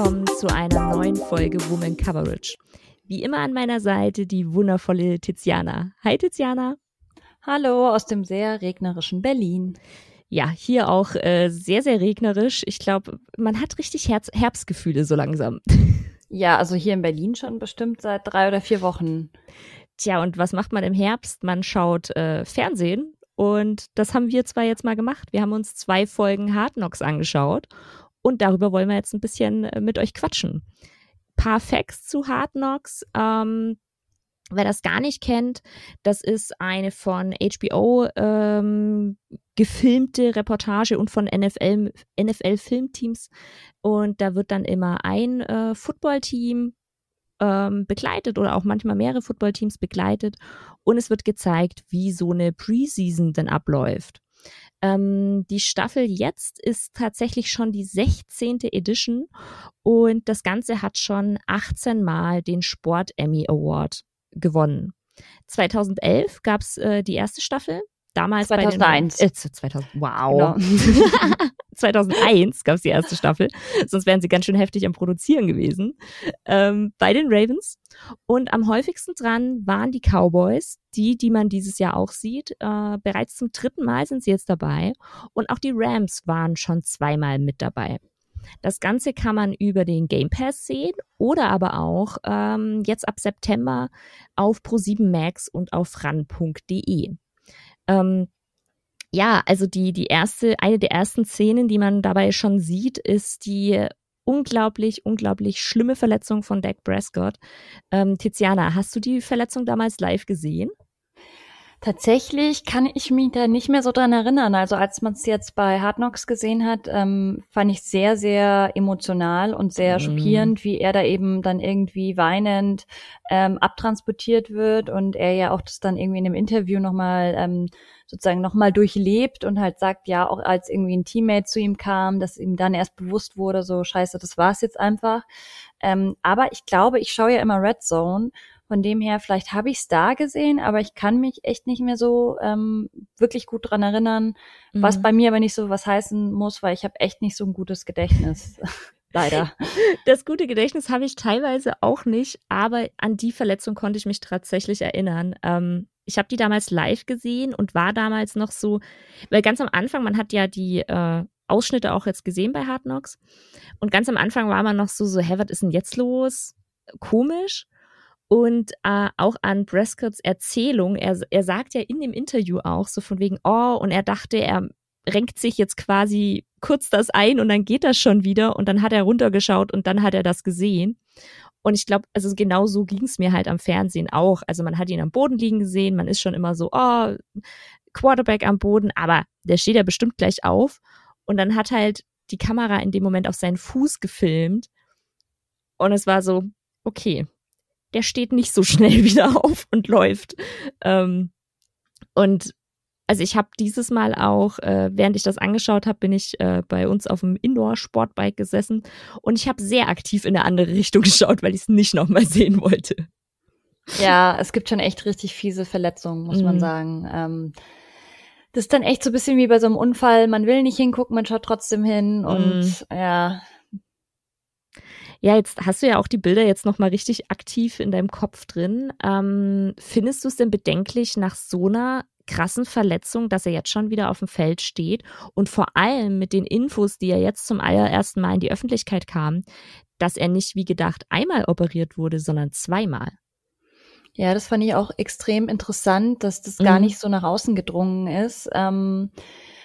willkommen zu einer neuen Folge Woman Coverage. Wie immer an meiner Seite die wundervolle Tiziana. Hi Tiziana. Hallo aus dem sehr regnerischen Berlin. Ja, hier auch äh, sehr, sehr regnerisch. Ich glaube, man hat richtig Herz Herbstgefühle so langsam. Ja, also hier in Berlin schon bestimmt seit drei oder vier Wochen. Tja, und was macht man im Herbst? Man schaut äh, Fernsehen und das haben wir zwar jetzt mal gemacht. Wir haben uns zwei Folgen Hard Knocks angeschaut und darüber wollen wir jetzt ein bisschen äh, mit euch quatschen. Paar Facts zu Hard Knocks. Ähm, Wer das gar nicht kennt, das ist eine von HBO ähm, gefilmte Reportage und von NFL, NFL Filmteams. Und da wird dann immer ein äh, Footballteam ähm, begleitet oder auch manchmal mehrere Footballteams begleitet. Und es wird gezeigt, wie so eine Preseason denn abläuft. Ähm, die Staffel jetzt ist tatsächlich schon die 16. Edition und das Ganze hat schon 18 Mal den Sport Emmy Award gewonnen. 2011 gab es äh, die erste Staffel. Damals 2001. Bei den, äh, 2000, wow. Genau. 2001 gab es die erste Staffel. Sonst wären sie ganz schön heftig am Produzieren gewesen. Ähm, bei den Ravens. Und am häufigsten dran waren die Cowboys, die, die man dieses Jahr auch sieht. Äh, bereits zum dritten Mal sind sie jetzt dabei. Und auch die Rams waren schon zweimal mit dabei. Das Ganze kann man über den Game Pass sehen oder aber auch ähm, jetzt ab September auf Pro7 Max und auf ran.de. Ähm, ja, also die, die erste, eine der ersten Szenen, die man dabei schon sieht, ist die unglaublich, unglaublich schlimme Verletzung von Dak Prescott. Ähm, Tiziana, hast du die Verletzung damals live gesehen? Tatsächlich kann ich mich da nicht mehr so dran erinnern. Also als man es jetzt bei Hard Knocks gesehen hat, ähm, fand ich sehr, sehr emotional und sehr mm. schockierend, wie er da eben dann irgendwie weinend ähm, abtransportiert wird und er ja auch das dann irgendwie in dem Interview nochmal ähm, sozusagen nochmal durchlebt und halt sagt, ja, auch als irgendwie ein Teammate zu ihm kam, dass ihm dann erst bewusst wurde, so scheiße, das war's jetzt einfach. Ähm, aber ich glaube, ich schaue ja immer Red Zone von dem her, vielleicht habe ich es da gesehen, aber ich kann mich echt nicht mehr so ähm, wirklich gut dran erinnern, mhm. was bei mir aber nicht so was heißen muss, weil ich habe echt nicht so ein gutes Gedächtnis. Leider. Das gute Gedächtnis habe ich teilweise auch nicht, aber an die Verletzung konnte ich mich tatsächlich erinnern. Ähm, ich habe die damals live gesehen und war damals noch so, weil ganz am Anfang, man hat ja die äh, Ausschnitte auch jetzt gesehen bei Hard Knocks und ganz am Anfang war man noch so, so, hä, was ist denn jetzt los? Komisch. Und äh, auch an Prescotts Erzählung, er, er sagt ja in dem Interview auch so von wegen, oh, und er dachte, er renkt sich jetzt quasi kurz das ein und dann geht das schon wieder und dann hat er runtergeschaut und dann hat er das gesehen. Und ich glaube, also genau so ging es mir halt am Fernsehen auch. Also man hat ihn am Boden liegen gesehen, man ist schon immer so, oh, Quarterback am Boden, aber der steht ja bestimmt gleich auf. Und dann hat halt die Kamera in dem Moment auf seinen Fuß gefilmt. Und es war so, okay, der steht nicht so schnell wieder auf und läuft. Ähm, und also ich habe dieses Mal auch, äh, während ich das angeschaut habe, bin ich äh, bei uns auf dem Indoor-Sportbike gesessen und ich habe sehr aktiv in eine andere Richtung geschaut, weil ich es nicht nochmal sehen wollte. Ja, es gibt schon echt richtig fiese Verletzungen, muss mhm. man sagen. Ähm, das ist dann echt so ein bisschen wie bei so einem Unfall. Man will nicht hingucken, man schaut trotzdem hin und mhm. ja, ja, jetzt hast du ja auch die Bilder jetzt nochmal richtig aktiv in deinem Kopf drin. Ähm, findest du es denn bedenklich nach so einer krassen Verletzung, dass er jetzt schon wieder auf dem Feld steht und vor allem mit den Infos, die er jetzt zum allerersten Mal in die Öffentlichkeit kam, dass er nicht wie gedacht einmal operiert wurde, sondern zweimal? Ja, das fand ich auch extrem interessant, dass das gar mhm. nicht so nach außen gedrungen ist. Ähm,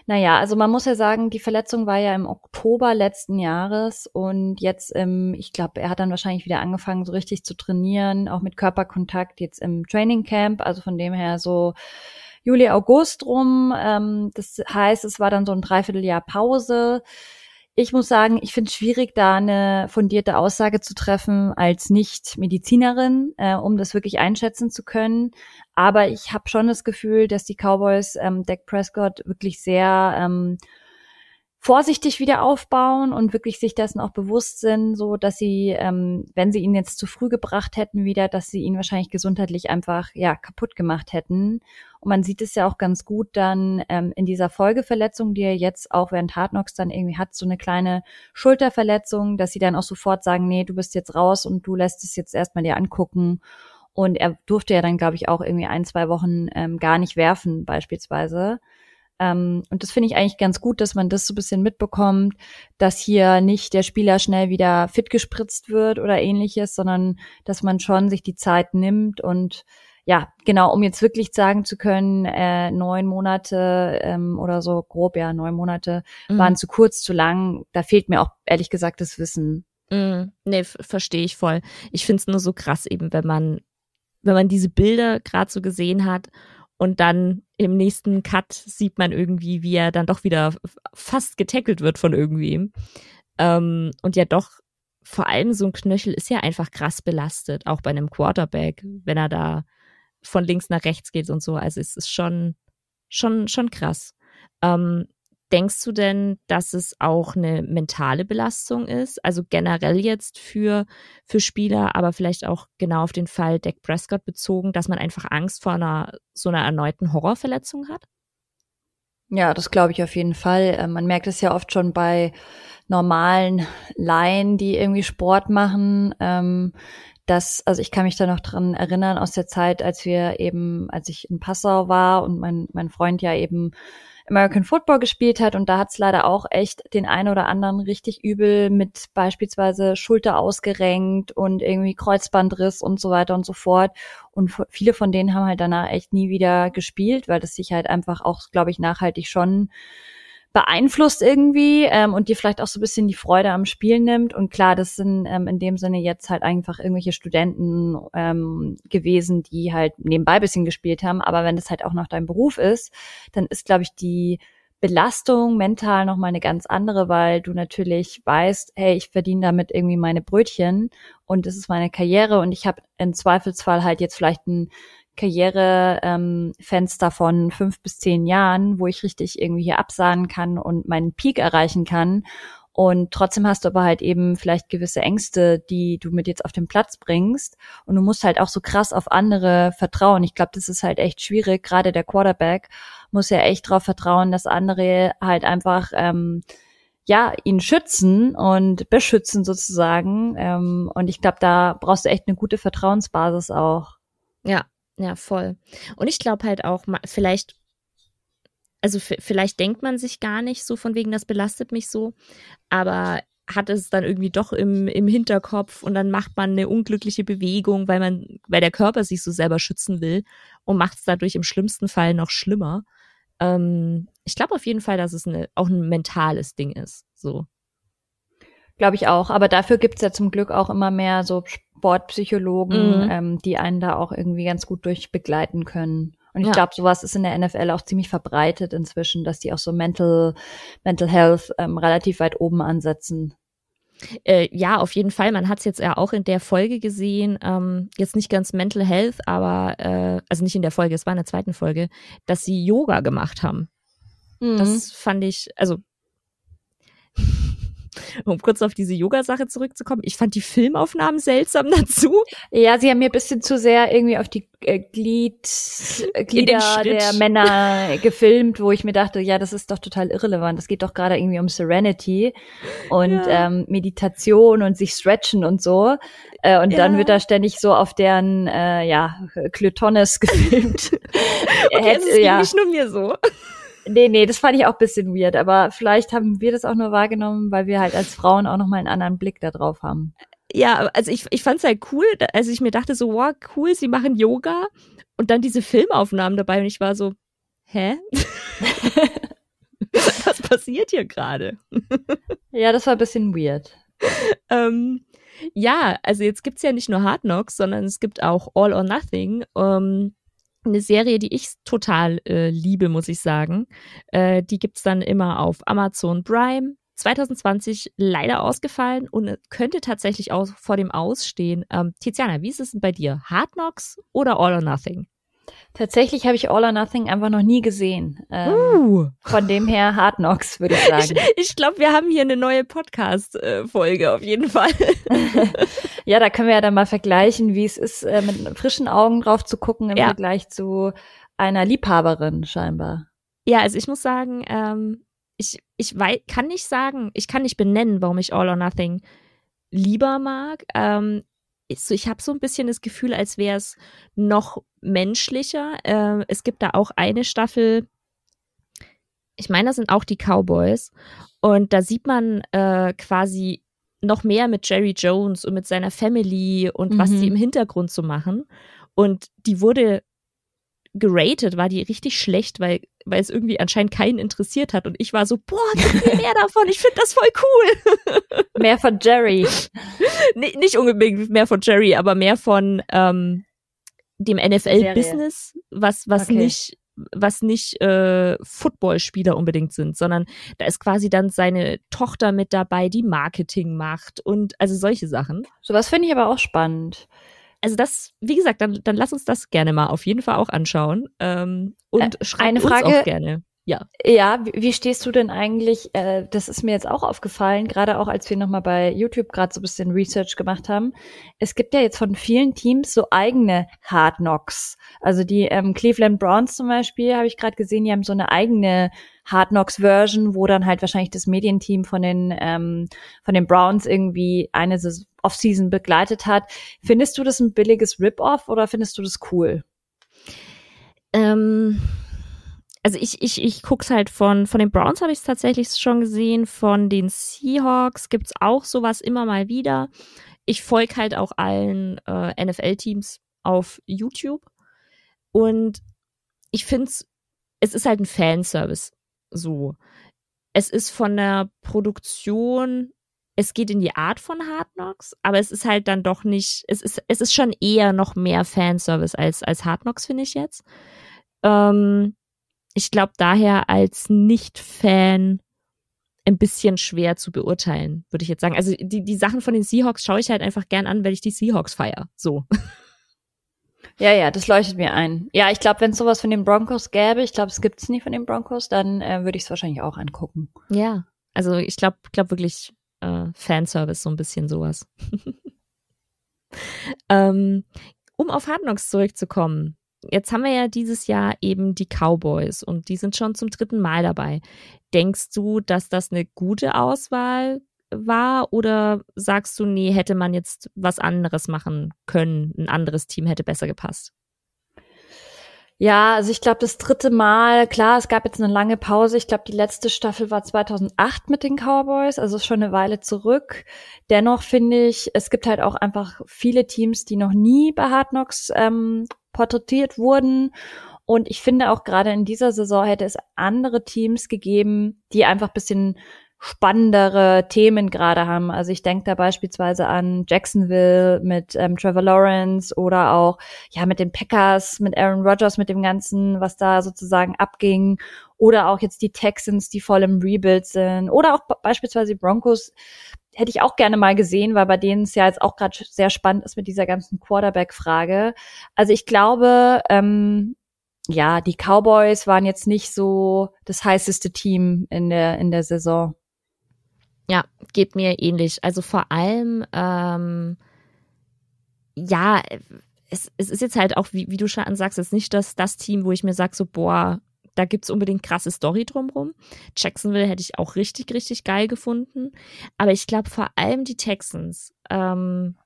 naja, also man muss ja sagen, die Verletzung war ja im Oktober letzten Jahres und jetzt im, ich glaube, er hat dann wahrscheinlich wieder angefangen, so richtig zu trainieren, auch mit Körperkontakt jetzt im Training Camp. Also von dem her so Juli, August rum. Ähm, das heißt, es war dann so ein Dreivierteljahr Pause. Ich muss sagen, ich finde es schwierig, da eine fundierte Aussage zu treffen als Nicht-Medizinerin, äh, um das wirklich einschätzen zu können. Aber ich habe schon das Gefühl, dass die Cowboys ähm, Dak Prescott wirklich sehr ähm, vorsichtig wieder aufbauen und wirklich sich dessen auch bewusst sind, so dass sie, ähm, wenn sie ihn jetzt zu früh gebracht hätten wieder, dass sie ihn wahrscheinlich gesundheitlich einfach ja kaputt gemacht hätten. Und man sieht es ja auch ganz gut dann ähm, in dieser Folgeverletzung, die er jetzt auch während Hard dann irgendwie hat, so eine kleine Schulterverletzung, dass sie dann auch sofort sagen, nee, du bist jetzt raus und du lässt es jetzt erstmal dir angucken. Und er durfte ja dann, glaube ich, auch irgendwie ein, zwei Wochen ähm, gar nicht werfen, beispielsweise. Ähm, und das finde ich eigentlich ganz gut, dass man das so ein bisschen mitbekommt, dass hier nicht der Spieler schnell wieder fit gespritzt wird oder ähnliches, sondern dass man schon sich die Zeit nimmt und ja, genau, um jetzt wirklich sagen zu können, äh, neun Monate ähm, oder so grob, ja, neun Monate mhm. waren zu kurz, zu lang. Da fehlt mir auch ehrlich gesagt das Wissen. Mm, nee, verstehe ich voll. Ich finde es nur so krass eben, wenn man, wenn man diese Bilder gerade so gesehen hat und dann im nächsten Cut sieht man irgendwie, wie er dann doch wieder fast getackelt wird von irgendwem. Ähm, und ja doch, vor allem so ein Knöchel ist ja einfach krass belastet, auch bei einem Quarterback, wenn er da von links nach rechts geht und so. Also es ist schon, schon, schon krass. Ähm, Denkst du denn, dass es auch eine mentale Belastung ist? Also generell jetzt für, für Spieler, aber vielleicht auch genau auf den Fall Dak Prescott bezogen, dass man einfach Angst vor einer, so einer erneuten Horrorverletzung hat? Ja, das glaube ich auf jeden Fall. Ähm, man merkt es ja oft schon bei normalen Laien, die irgendwie Sport machen, ähm, dass, also ich kann mich da noch dran erinnern aus der Zeit, als wir eben, als ich in Passau war und mein, mein Freund ja eben American Football gespielt hat und da hat es leider auch echt den einen oder anderen richtig übel mit beispielsweise Schulter ausgerenkt und irgendwie Kreuzbandriss und so weiter und so fort. Und viele von denen haben halt danach echt nie wieder gespielt, weil das sich halt einfach auch, glaube ich, nachhaltig schon beeinflusst irgendwie ähm, und dir vielleicht auch so ein bisschen die Freude am Spiel nimmt. Und klar, das sind ähm, in dem Sinne jetzt halt einfach irgendwelche Studenten ähm, gewesen, die halt nebenbei bisschen gespielt haben. Aber wenn das halt auch noch dein Beruf ist, dann ist, glaube ich, die Belastung mental nochmal eine ganz andere, weil du natürlich weißt, hey, ich verdiene damit irgendwie meine Brötchen und das ist meine Karriere und ich habe im Zweifelsfall halt jetzt vielleicht ein Karrierefenster ähm, von fünf bis zehn Jahren, wo ich richtig irgendwie hier absahnen kann und meinen Peak erreichen kann. Und trotzdem hast du aber halt eben vielleicht gewisse Ängste, die du mit jetzt auf den Platz bringst. Und du musst halt auch so krass auf andere vertrauen. Ich glaube, das ist halt echt schwierig. Gerade der Quarterback muss ja echt darauf vertrauen, dass andere halt einfach ähm, ja ihn schützen und beschützen sozusagen. Ähm, und ich glaube, da brauchst du echt eine gute Vertrauensbasis auch. Ja, ja, voll. Und ich glaube halt auch, vielleicht, also vielleicht denkt man sich gar nicht so von wegen, das belastet mich so, aber hat es dann irgendwie doch im, im Hinterkopf und dann macht man eine unglückliche Bewegung, weil man, weil der Körper sich so selber schützen will und macht es dadurch im schlimmsten Fall noch schlimmer. Ähm, ich glaube auf jeden Fall, dass es eine, auch ein mentales Ding ist. So. Glaube ich auch. Aber dafür gibt's ja zum Glück auch immer mehr so Sportpsychologen, mhm. ähm, die einen da auch irgendwie ganz gut durchbegleiten können. Und ich ja. glaube, sowas ist in der NFL auch ziemlich verbreitet inzwischen, dass die auch so Mental, Mental Health ähm, relativ weit oben ansetzen. Äh, ja, auf jeden Fall. Man hat es jetzt ja auch in der Folge gesehen, ähm, jetzt nicht ganz Mental Health, aber äh, also nicht in der Folge, es war in der zweiten Folge, dass sie Yoga gemacht haben. Mhm. Das fand ich, also um kurz auf diese Yoga-Sache zurückzukommen, ich fand die Filmaufnahmen seltsam dazu. Ja, sie haben mir ein bisschen zu sehr irgendwie auf die äh, Glied, äh, Glieder der Männer gefilmt, wo ich mir dachte, ja, das ist doch total irrelevant. Das geht doch gerade irgendwie um Serenity und ja. ähm, Meditation und sich stretchen und so. Äh, und ja. dann wird da ständig so auf deren äh, ja, Klitonis gefilmt. okay, Hätte, das ist ja. nicht nur mir so. Nee, nee, das fand ich auch ein bisschen weird, aber vielleicht haben wir das auch nur wahrgenommen, weil wir halt als Frauen auch nochmal einen anderen Blick da drauf haben. Ja, also ich, ich fand es halt cool, als ich mir dachte so, wow, cool, sie machen Yoga und dann diese Filmaufnahmen dabei und ich war so, hä? Was passiert hier gerade? ja, das war ein bisschen weird. ähm, ja, also jetzt gibt's ja nicht nur Hard Knocks, sondern es gibt auch All or Nothing. Ähm, eine Serie, die ich total äh, liebe, muss ich sagen. Äh, die gibt's dann immer auf Amazon Prime. 2020 leider ausgefallen und könnte tatsächlich auch vor dem Ausstehen. Ähm, Tiziana, wie ist es denn bei dir? Hard Knocks oder All or Nothing? Tatsächlich habe ich All or Nothing einfach noch nie gesehen. Ähm, uh. Von dem her Hard Knocks, würde ich sagen. Ich, ich glaube, wir haben hier eine neue Podcast-Folge auf jeden Fall. ja, da können wir ja dann mal vergleichen, wie es ist, äh, mit frischen Augen drauf zu gucken im ja. Vergleich zu einer Liebhaberin scheinbar. Ja, also ich muss sagen, ähm, ich, ich weiß, kann nicht sagen, ich kann nicht benennen, warum ich All or Nothing lieber mag. Ähm, so, ich habe so ein bisschen das Gefühl, als wäre es noch menschlicher. Äh, es gibt da auch eine Staffel, ich meine, das sind auch die Cowboys. Und da sieht man äh, quasi noch mehr mit Jerry Jones und mit seiner Family und mhm. was die im Hintergrund so machen. Und die wurde geratet, war die richtig schlecht, weil, weil es irgendwie anscheinend keinen interessiert hat. Und ich war so, boah, gib mir mehr davon, ich finde das voll cool. Mehr von Jerry. nee, nicht unbedingt mehr von Jerry, aber mehr von ähm, dem NFL-Business, was, was okay. nicht was nicht äh, Footballspieler unbedingt sind, sondern da ist quasi dann seine Tochter mit dabei, die Marketing macht und also solche Sachen. Sowas finde ich aber auch spannend also das, wie gesagt, dann, dann lass uns das gerne mal auf jeden Fall auch anschauen. Ähm, und äh, schreib eine Frage, uns auch gerne. Ja. Ja, wie, wie stehst du denn eigentlich, äh, das ist mir jetzt auch aufgefallen, gerade auch als wir nochmal bei YouTube gerade so ein bisschen Research gemacht haben. Es gibt ja jetzt von vielen Teams so eigene Hard Knocks. Also die ähm, Cleveland Browns zum Beispiel, habe ich gerade gesehen, die haben so eine eigene Hard Knocks Version, wo dann halt wahrscheinlich das Medienteam von den, ähm, von den Browns irgendwie eine Offseason begleitet hat. Findest du das ein billiges Rip-Off oder findest du das cool? Ähm also ich, ich, ich guck's halt von, von den Browns habe ich es tatsächlich schon gesehen, von den Seahawks gibt's auch sowas immer mal wieder. Ich folge halt auch allen äh, NFL-Teams auf YouTube und ich find's, es ist halt ein Fanservice so. Es ist von der Produktion, es geht in die Art von Hard Knocks, aber es ist halt dann doch nicht, es ist, es ist schon eher noch mehr Fanservice als, als Hard Knocks, finde ich jetzt. Ähm, ich glaube daher als Nicht-Fan ein bisschen schwer zu beurteilen, würde ich jetzt sagen. Also die, die Sachen von den Seahawks schaue ich halt einfach gern an, weil ich die Seahawks feiere. So. Ja, ja, das leuchtet mir ein. Ja, ich glaube, wenn es sowas von den Broncos gäbe, ich glaube, es gibt es nicht von den Broncos, dann äh, würde ich es wahrscheinlich auch angucken. Ja, also ich glaube glaub wirklich äh, Fanservice, so ein bisschen sowas. ähm, um auf Hard Knocks zurückzukommen, Jetzt haben wir ja dieses Jahr eben die Cowboys und die sind schon zum dritten Mal dabei. Denkst du, dass das eine gute Auswahl war oder sagst du, nee, hätte man jetzt was anderes machen können, ein anderes Team hätte besser gepasst? Ja, also ich glaube, das dritte Mal, klar, es gab jetzt eine lange Pause. Ich glaube, die letzte Staffel war 2008 mit den Cowboys, also schon eine Weile zurück. Dennoch finde ich, es gibt halt auch einfach viele Teams, die noch nie bei Hard Knocks ähm, porträtiert wurden. Und ich finde auch gerade in dieser Saison hätte es andere Teams gegeben, die einfach bisschen spannendere Themen gerade haben. Also ich denke da beispielsweise an Jacksonville mit ähm, Trevor Lawrence oder auch ja mit den Packers, mit Aaron Rodgers, mit dem Ganzen, was da sozusagen abging. Oder auch jetzt die Texans, die voll im Rebuild sind. Oder auch beispielsweise die Broncos, hätte ich auch gerne mal gesehen, weil bei denen es ja jetzt auch gerade sehr spannend ist mit dieser ganzen Quarterback-Frage. Also ich glaube, ähm, ja, die Cowboys waren jetzt nicht so das heißeste Team in der in der Saison. Ja, geht mir ähnlich. Also vor allem, ähm, ja, es, es ist jetzt halt auch, wie, wie du schon sagst, es ist nicht das, das Team, wo ich mir sage, so, boah, da gibt's unbedingt krasse Story drumrum. Jacksonville hätte ich auch richtig, richtig geil gefunden. Aber ich glaube vor allem die Texans, ähm,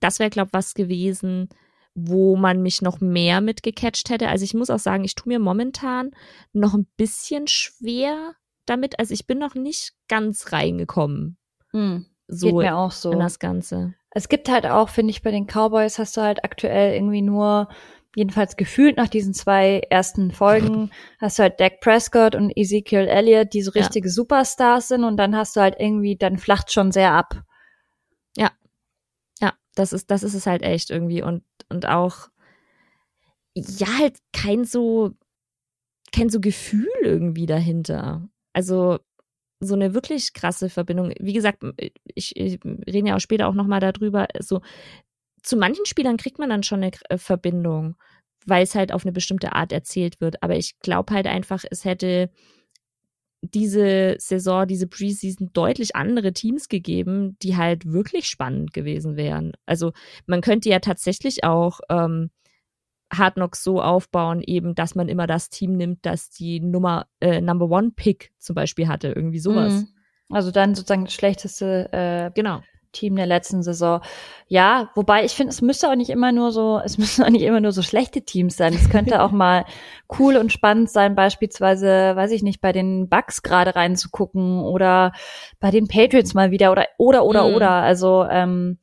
das wäre, glaube was gewesen, wo man mich noch mehr mitgecatcht hätte. Also ich muss auch sagen, ich tue mir momentan noch ein bisschen schwer damit. Also ich bin noch nicht ganz reingekommen. Hm, so geht mir auch so. In das Ganze. Es gibt halt auch, finde ich, bei den Cowboys hast du halt aktuell irgendwie nur jedenfalls gefühlt nach diesen zwei ersten Folgen hast du halt Dak Prescott und Ezekiel Elliott, die so richtige ja. Superstars sind und dann hast du halt irgendwie, dann flacht schon sehr ab. Ja. Ja, das ist, das ist es halt echt irgendwie und, und auch, ja, halt kein so, kein so Gefühl irgendwie dahinter. Also, so eine wirklich krasse Verbindung. Wie gesagt, ich, ich rede ja auch später auch nochmal darüber, so zu manchen Spielern kriegt man dann schon eine äh, Verbindung, weil es halt auf eine bestimmte Art erzählt wird. Aber ich glaube halt einfach, es hätte diese Saison, diese Preseason deutlich andere Teams gegeben, die halt wirklich spannend gewesen wären. Also man könnte ja tatsächlich auch ähm, Hard Knocks so aufbauen, eben, dass man immer das Team nimmt, das die Nummer äh, Number One Pick zum Beispiel hatte, irgendwie sowas. Mhm. Also dann sozusagen das schlechteste äh, genau. Team der letzten Saison. Ja, wobei ich finde, es müsste auch nicht immer nur so, es müssen auch nicht immer nur so schlechte Teams sein. Es könnte auch mal cool und spannend sein, beispielsweise, weiß ich nicht, bei den Bucks gerade reinzugucken oder bei den Patriots mal wieder oder oder oder mhm. oder. Also ähm,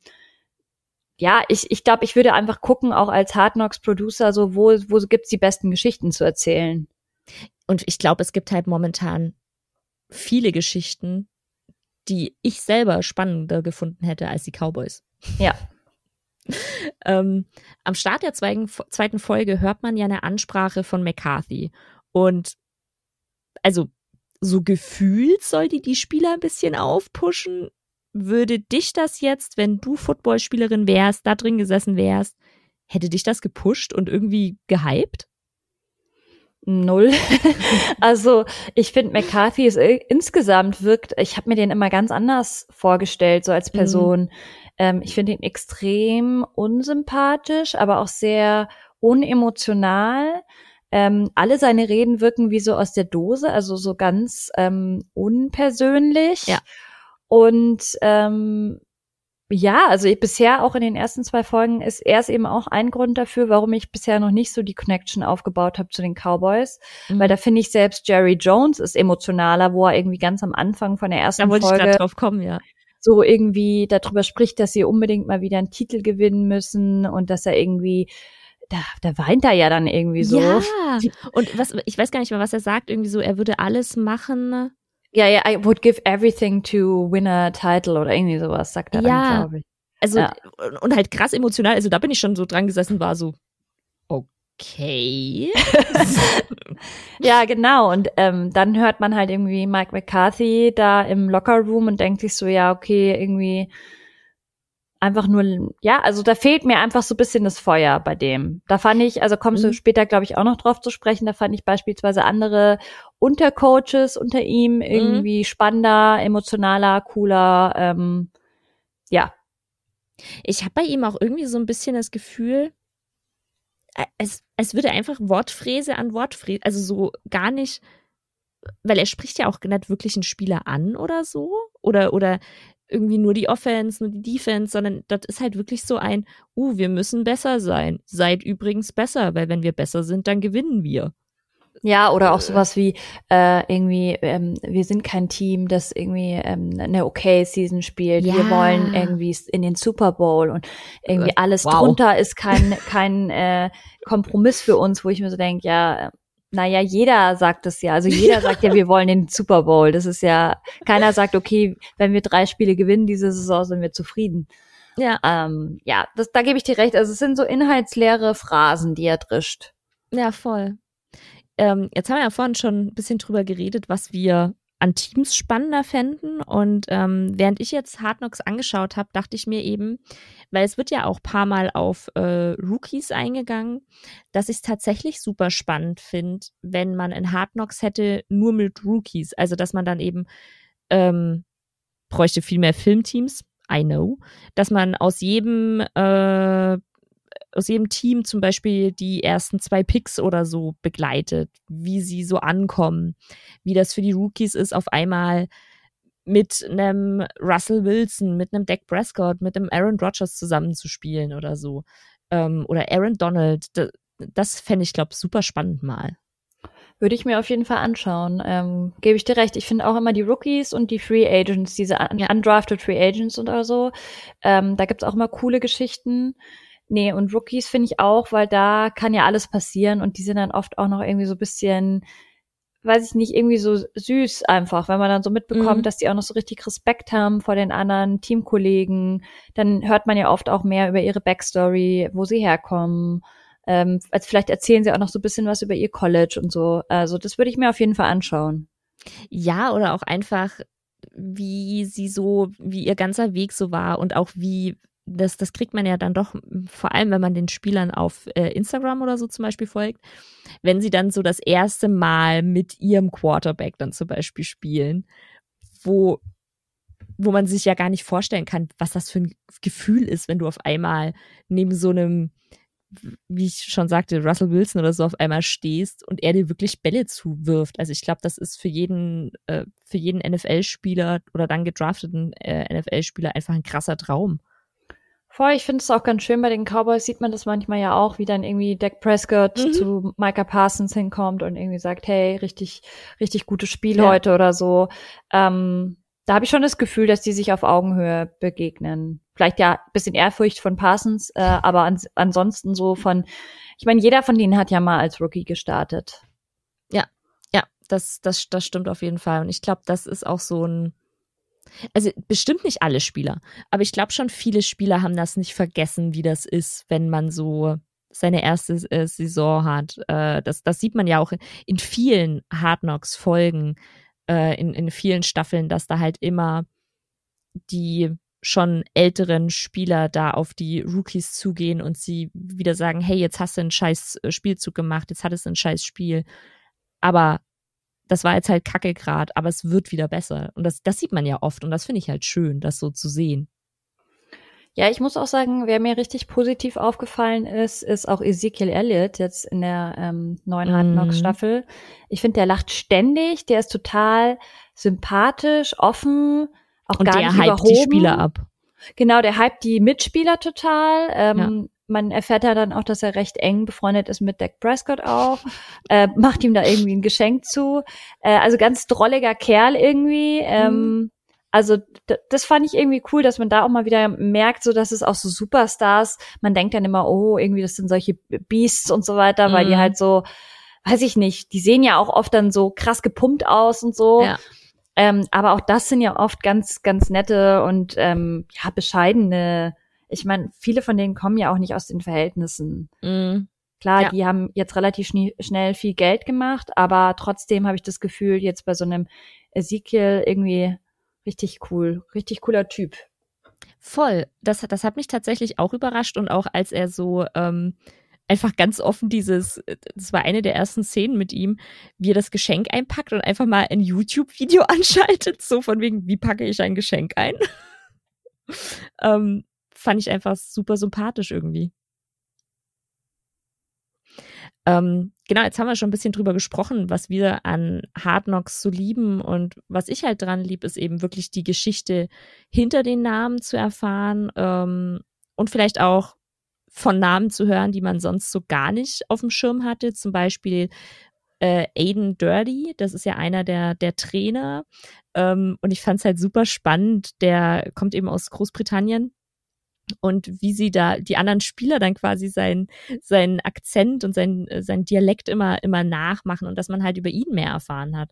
ja, ich, ich glaube, ich würde einfach gucken, auch als Hard Knocks Producer, so wo, wo gibt's die besten Geschichten zu erzählen. Und ich glaube, es gibt halt momentan viele Geschichten, die ich selber spannender gefunden hätte als die Cowboys. Ja. ähm, am Start der zweiten, zweiten Folge hört man ja eine Ansprache von McCarthy. Und also so gefühlt soll die die Spieler ein bisschen aufpushen. Würde dich das jetzt, wenn du Footballspielerin wärst, da drin gesessen wärst, hätte dich das gepusht und irgendwie gehypt? Null. also ich finde McCarthy ist insgesamt wirkt, ich habe mir den immer ganz anders vorgestellt, so als mhm. Person. Mhm. Ähm, ich finde ihn extrem unsympathisch, aber auch sehr unemotional. Ähm, alle seine Reden wirken wie so aus der Dose, also so ganz ähm, unpersönlich. Ja. Und ähm, ja, also ich, bisher auch in den ersten zwei Folgen ist er es eben auch ein Grund dafür, warum ich bisher noch nicht so die Connection aufgebaut habe zu den Cowboys, mhm. weil da finde ich selbst Jerry Jones ist emotionaler, wo er irgendwie ganz am Anfang von der ersten da wollte Folge ich drauf kommen, ja. so irgendwie darüber spricht, dass sie unbedingt mal wieder einen Titel gewinnen müssen und dass er irgendwie da, da weint er ja dann irgendwie so. Ja. Und was ich weiß gar nicht mehr, was er sagt, irgendwie so, er würde alles machen, ja, ja, I would give everything to win a title oder irgendwie sowas, sagt er ja, dann, glaube ich. Also, ja. und halt krass emotional, also da bin ich schon so dran gesessen, war so, okay. ja, genau. Und ähm, dann hört man halt irgendwie Mike McCarthy da im Locker Room und denkt sich so, ja, okay, irgendwie einfach nur, ja, also da fehlt mir einfach so ein bisschen das Feuer bei dem. Da fand ich, also kommst mhm. du später, glaube ich, auch noch drauf zu sprechen, da fand ich beispielsweise andere Untercoaches unter ihm irgendwie mhm. spannender, emotionaler, cooler, ähm, ja. Ich habe bei ihm auch irgendwie so ein bisschen das Gefühl, es, es würde einfach Wortfräse an Wortfräse, also so gar nicht, weil er spricht ja auch nicht wirklich einen Spieler an oder so. Oder, oder irgendwie nur die Offense, nur die Defense, sondern das ist halt wirklich so ein, uh, wir müssen besser sein. Seid übrigens besser, weil wenn wir besser sind, dann gewinnen wir. Ja, oder auch sowas wie äh, irgendwie, ähm, wir sind kein Team, das irgendwie ähm, eine okay Season spielt. Ja. Wir wollen irgendwie in den Super Bowl und irgendwie äh, alles wow. drunter ist kein kein äh, Kompromiss für uns, wo ich mir so denke, ja, naja, jeder sagt es ja. Also jeder sagt ja, wir wollen den Super Bowl. Das ist ja, keiner sagt, okay, wenn wir drei Spiele gewinnen diese Saison, sind wir zufrieden. Ja. Ähm, ja, das, da gebe ich dir recht. Also es sind so inhaltsleere Phrasen, die er drischt. Ja, voll. Ähm, jetzt haben wir ja vorhin schon ein bisschen drüber geredet, was wir an Teams spannender fänden. Und ähm, während ich jetzt Hard Knocks angeschaut habe, dachte ich mir eben, weil es wird ja auch paar Mal auf äh, Rookies eingegangen, dass ich es tatsächlich super spannend finde, wenn man in Hard Knocks hätte nur mit Rookies. Also dass man dann eben ähm, bräuchte viel mehr Filmteams. I know, dass man aus jedem äh, aus jedem Team zum Beispiel die ersten zwei Picks oder so begleitet, wie sie so ankommen, wie das für die Rookies ist, auf einmal mit einem Russell Wilson, mit einem Dak Prescott, mit einem Aaron Rodgers zusammenzuspielen oder so. Ähm, oder Aaron Donald. Das, fände ich, glaube super spannend mal. Würde ich mir auf jeden Fall anschauen. Ähm, Gebe ich dir recht. Ich finde auch immer die Rookies und die Free Agents, diese undrafted Free Agents und so. Ähm, da gibt's auch immer coole Geschichten. Nee, und Rookies finde ich auch, weil da kann ja alles passieren und die sind dann oft auch noch irgendwie so bisschen, weiß ich nicht, irgendwie so süß einfach, wenn man dann so mitbekommt, mhm. dass die auch noch so richtig Respekt haben vor den anderen Teamkollegen, dann hört man ja oft auch mehr über ihre Backstory, wo sie herkommen. Ähm, also vielleicht erzählen sie auch noch so ein bisschen was über ihr College und so. Also das würde ich mir auf jeden Fall anschauen. Ja, oder auch einfach, wie sie so, wie ihr ganzer Weg so war und auch wie das, das kriegt man ja dann doch, vor allem wenn man den Spielern auf äh, Instagram oder so zum Beispiel folgt, wenn sie dann so das erste Mal mit ihrem Quarterback dann zum Beispiel spielen, wo, wo man sich ja gar nicht vorstellen kann, was das für ein Gefühl ist, wenn du auf einmal neben so einem, wie ich schon sagte, Russell Wilson oder so auf einmal stehst und er dir wirklich Bälle zuwirft. Also ich glaube, das ist für jeden, äh, für jeden NFL-Spieler oder dann gedrafteten äh, NFL-Spieler einfach ein krasser Traum. Voll, ich finde es auch ganz schön, bei den Cowboys sieht man das manchmal ja auch, wie dann irgendwie Dak Prescott mhm. zu Micah Parsons hinkommt und irgendwie sagt, hey, richtig, richtig gutes Spiel ja. heute oder so. Ähm, da habe ich schon das Gefühl, dass die sich auf Augenhöhe begegnen. Vielleicht ja bisschen Ehrfurcht von Parsons, äh, aber ans ansonsten so von, ich meine, jeder von denen hat ja mal als Rookie gestartet. Ja, ja, das, das, das stimmt auf jeden Fall. Und ich glaube, das ist auch so ein, also bestimmt nicht alle Spieler, aber ich glaube schon viele Spieler haben das nicht vergessen, wie das ist, wenn man so seine erste äh, Saison hat. Äh, das, das sieht man ja auch in vielen Hard Knocks Folgen, äh, in, in vielen Staffeln, dass da halt immer die schon älteren Spieler da auf die Rookies zugehen und sie wieder sagen, hey, jetzt hast du einen scheiß äh, Spielzug gemacht, jetzt hattest du ein scheiß Spiel. Aber das war jetzt halt kacke grad, aber es wird wieder besser. Und das, das sieht man ja oft und das finde ich halt schön, das so zu sehen. Ja, ich muss auch sagen, wer mir richtig positiv aufgefallen ist, ist auch Ezekiel Elliott jetzt in der ähm, neuen Hard Knocks mhm. Staffel. Ich finde, der lacht ständig, der ist total sympathisch, offen, auch und gar der nicht hypt überhoben. die Spieler ab. Genau, der hypt die Mitspieler total. Ähm, ja man erfährt ja dann auch, dass er recht eng befreundet ist mit Dak Prescott auch, äh, macht ihm da irgendwie ein Geschenk zu. Äh, also ganz drolliger Kerl irgendwie. Ähm, mhm. Also das fand ich irgendwie cool, dass man da auch mal wieder merkt, so dass es auch so Superstars, man denkt dann immer, oh, irgendwie das sind solche Beasts und so weiter, mhm. weil die mhm. halt so, weiß ich nicht, die sehen ja auch oft dann so krass gepumpt aus und so. Ja. Ähm, aber auch das sind ja oft ganz, ganz nette und ähm, ja, bescheidene ich meine, viele von denen kommen ja auch nicht aus den Verhältnissen. Mm. Klar, ja. die haben jetzt relativ schnie, schnell viel Geld gemacht, aber trotzdem habe ich das Gefühl, jetzt bei so einem Ezekiel irgendwie richtig cool, richtig cooler Typ. Voll. Das, das hat mich tatsächlich auch überrascht und auch als er so ähm, einfach ganz offen dieses, das war eine der ersten Szenen mit ihm, wie er das Geschenk einpackt und einfach mal ein YouTube-Video anschaltet, so von wegen, wie packe ich ein Geschenk ein? ähm, fand ich einfach super sympathisch irgendwie. Ähm, genau, jetzt haben wir schon ein bisschen drüber gesprochen, was wir an Hard Knocks so lieben und was ich halt dran lieb, ist eben wirklich die Geschichte hinter den Namen zu erfahren ähm, und vielleicht auch von Namen zu hören, die man sonst so gar nicht auf dem Schirm hatte. Zum Beispiel äh, Aiden Dirty, das ist ja einer der, der Trainer. Ähm, und ich fand es halt super spannend. Der kommt eben aus Großbritannien und wie sie da die anderen Spieler dann quasi seinen seinen Akzent und sein sein Dialekt immer immer nachmachen und dass man halt über ihn mehr erfahren hat.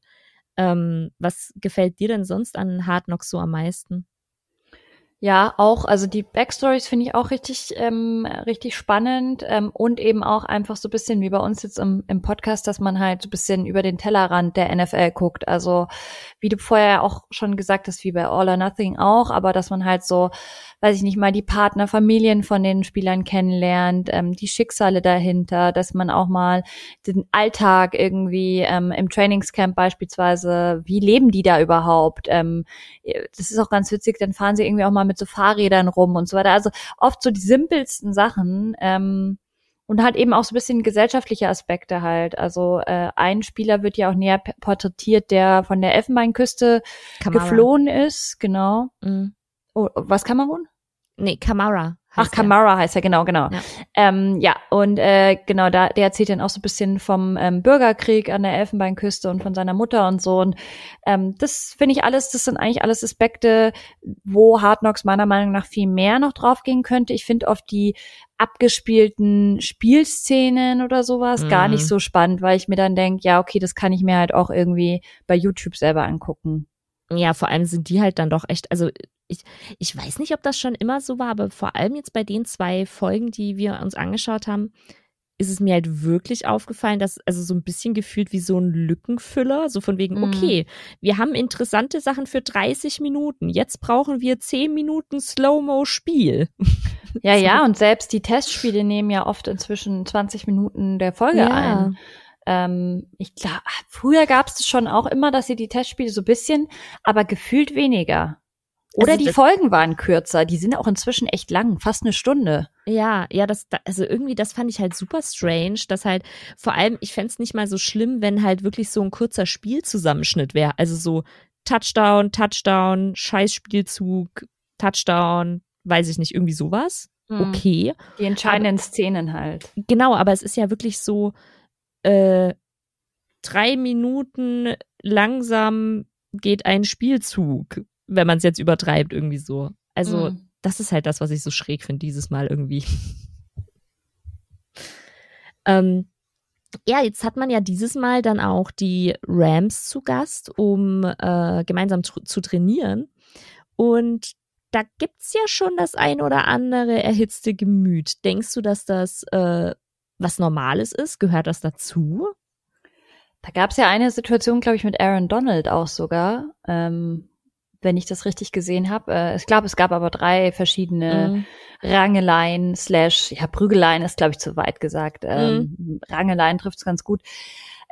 Ähm, was gefällt dir denn sonst an Hard Knocks so am meisten? Ja, auch, also die Backstories finde ich auch richtig, ähm, richtig spannend ähm, und eben auch einfach so bisschen wie bei uns jetzt im, im Podcast, dass man halt so bisschen über den Tellerrand der NFL guckt. Also wie du vorher auch schon gesagt hast, wie bei All or Nothing auch, aber dass man halt so weiß ich nicht mal, die Partner, Familien von den Spielern kennenlernt, ähm, die Schicksale dahinter, dass man auch mal den Alltag irgendwie ähm, im Trainingscamp beispielsweise, wie leben die da überhaupt? Ähm, das ist auch ganz witzig, dann fahren sie irgendwie auch mal mit so Fahrrädern rum und so weiter. Also oft so die simpelsten Sachen. Ähm, und halt eben auch so ein bisschen gesellschaftliche Aspekte halt. Also äh, ein Spieler wird ja auch näher porträtiert, der von der Elfenbeinküste Kamara. geflohen ist, genau. Mhm. Oh, was Kamerun? Nee, Kamara. Ach, Kamara heißt er, genau, genau. Ja, ähm, ja und äh, genau, da, der erzählt dann auch so ein bisschen vom ähm, Bürgerkrieg an der Elfenbeinküste und von seiner Mutter und so. Und ähm, das finde ich alles, das sind eigentlich alles Aspekte, wo Hard Knocks meiner Meinung nach viel mehr noch draufgehen könnte. Ich finde oft die abgespielten Spielszenen oder sowas mhm. gar nicht so spannend, weil ich mir dann denke, ja, okay, das kann ich mir halt auch irgendwie bei YouTube selber angucken. Ja, vor allem sind die halt dann doch echt, also ich, ich weiß nicht, ob das schon immer so war, aber vor allem jetzt bei den zwei Folgen, die wir uns angeschaut haben, ist es mir halt wirklich aufgefallen, dass also so ein bisschen gefühlt wie so ein Lückenfüller, so von wegen, mhm. okay, wir haben interessante Sachen für 30 Minuten, jetzt brauchen wir 10 Minuten Slow-Mo-Spiel. Ja, so. ja, und selbst die Testspiele nehmen ja oft inzwischen 20 Minuten der Folge ja. ein. Ähm, ich glaube, früher gab es schon auch immer, dass sie die Testspiele so bisschen, aber gefühlt weniger. Oder also die Folgen waren kürzer, die sind auch inzwischen echt lang, fast eine Stunde. Ja, ja, das, also irgendwie, das fand ich halt super strange, dass halt, vor allem, ich fände nicht mal so schlimm, wenn halt wirklich so ein kurzer Spielzusammenschnitt wäre. Also so Touchdown, Touchdown, Scheißspielzug, Touchdown, weiß ich nicht, irgendwie sowas. Hm. Okay. Die entscheidenden aber, Szenen halt. Genau, aber es ist ja wirklich so, äh, drei Minuten langsam geht ein Spielzug wenn man es jetzt übertreibt, irgendwie so. Also, mhm. das ist halt das, was ich so schräg finde, dieses Mal irgendwie. ähm, ja, jetzt hat man ja dieses Mal dann auch die Rams zu Gast, um äh, gemeinsam zu trainieren. Und da gibt's ja schon das ein oder andere erhitzte Gemüt. Denkst du, dass das äh, was Normales ist? Gehört das dazu? Da gab's ja eine Situation, glaube ich, mit Aaron Donald auch sogar, ähm, wenn ich das richtig gesehen habe. Äh, ich glaube, es gab aber drei verschiedene mhm. Rangeleien slash, ja, Prügeleien ist, glaube ich, zu weit gesagt. Ähm, mhm. Rangeleien trifft es ganz gut.